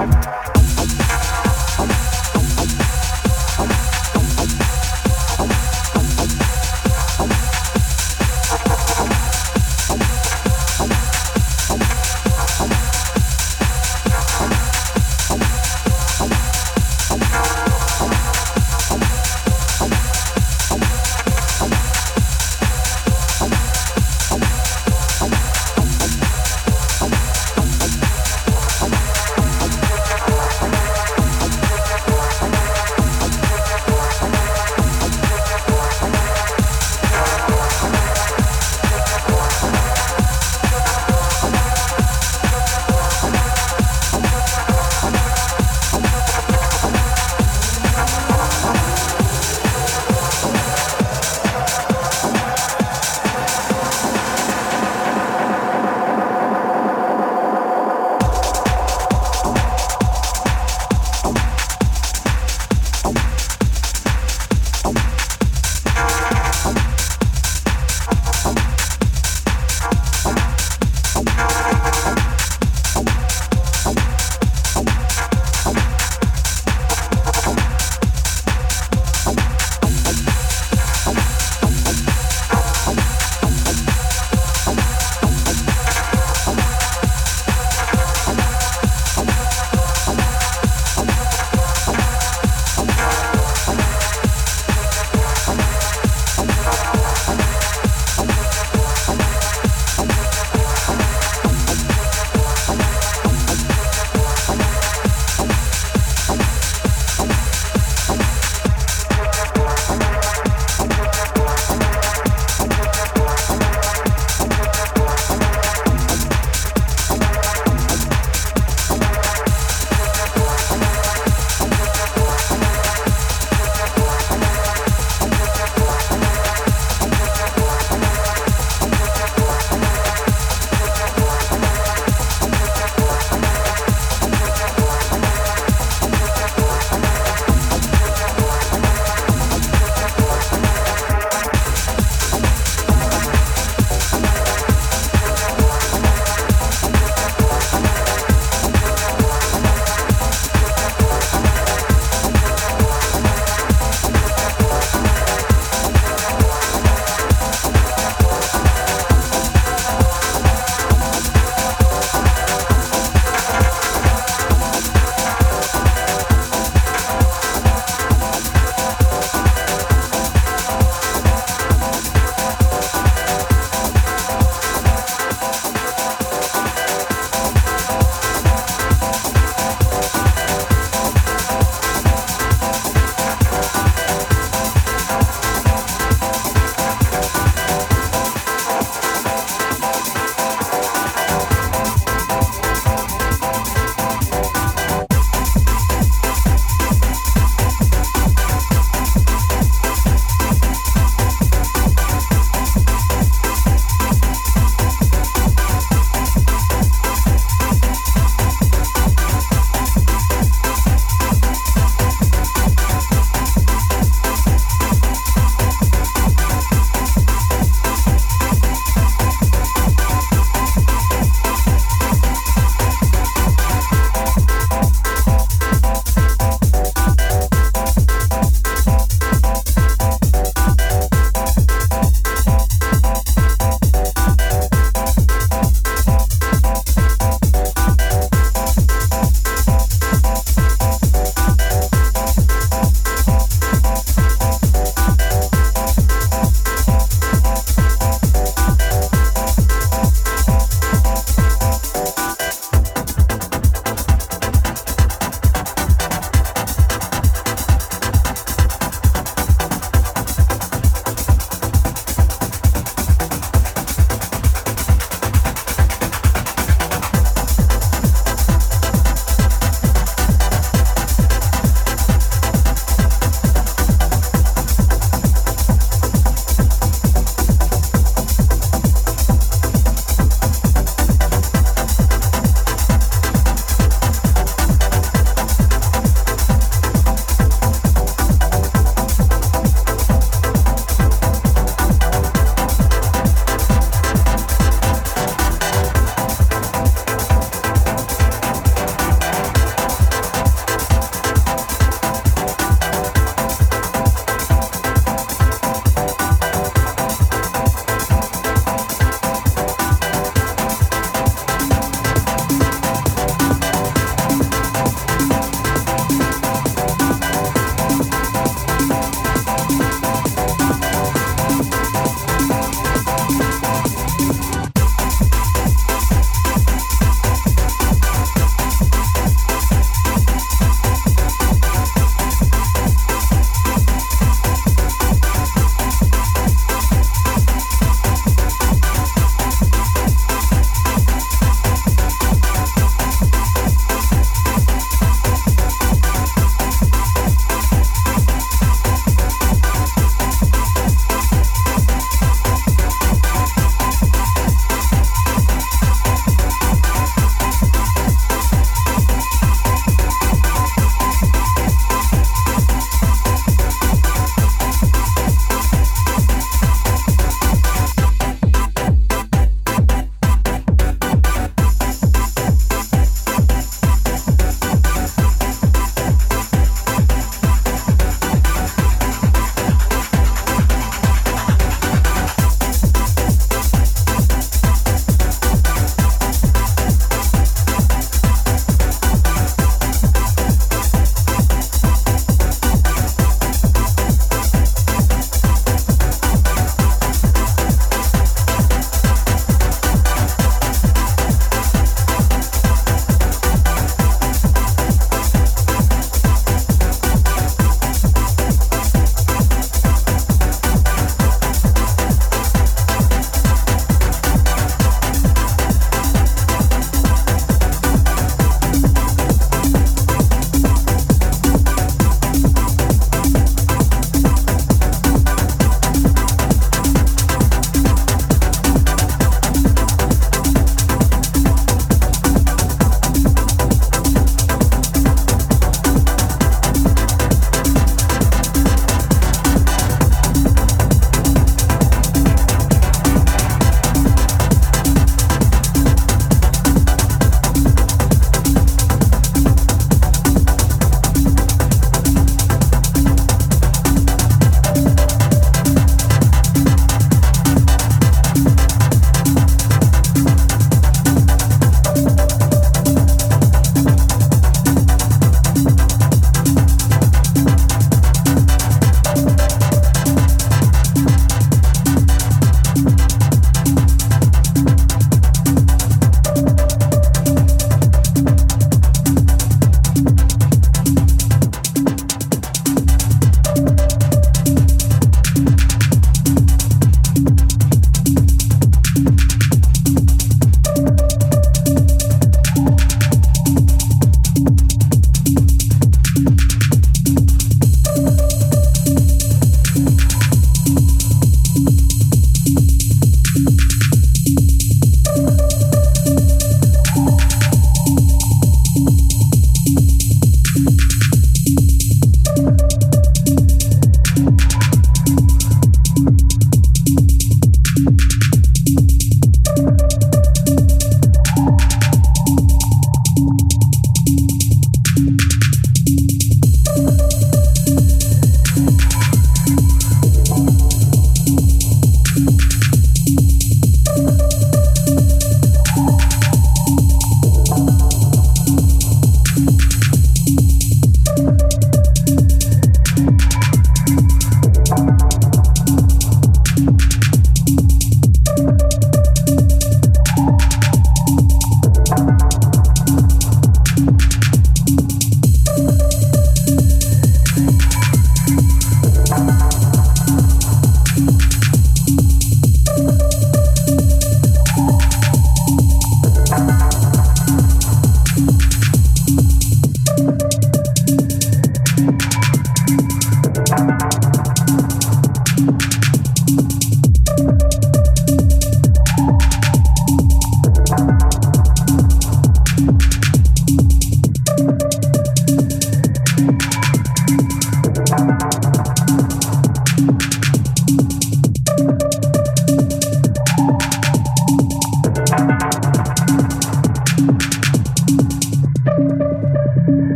Bye.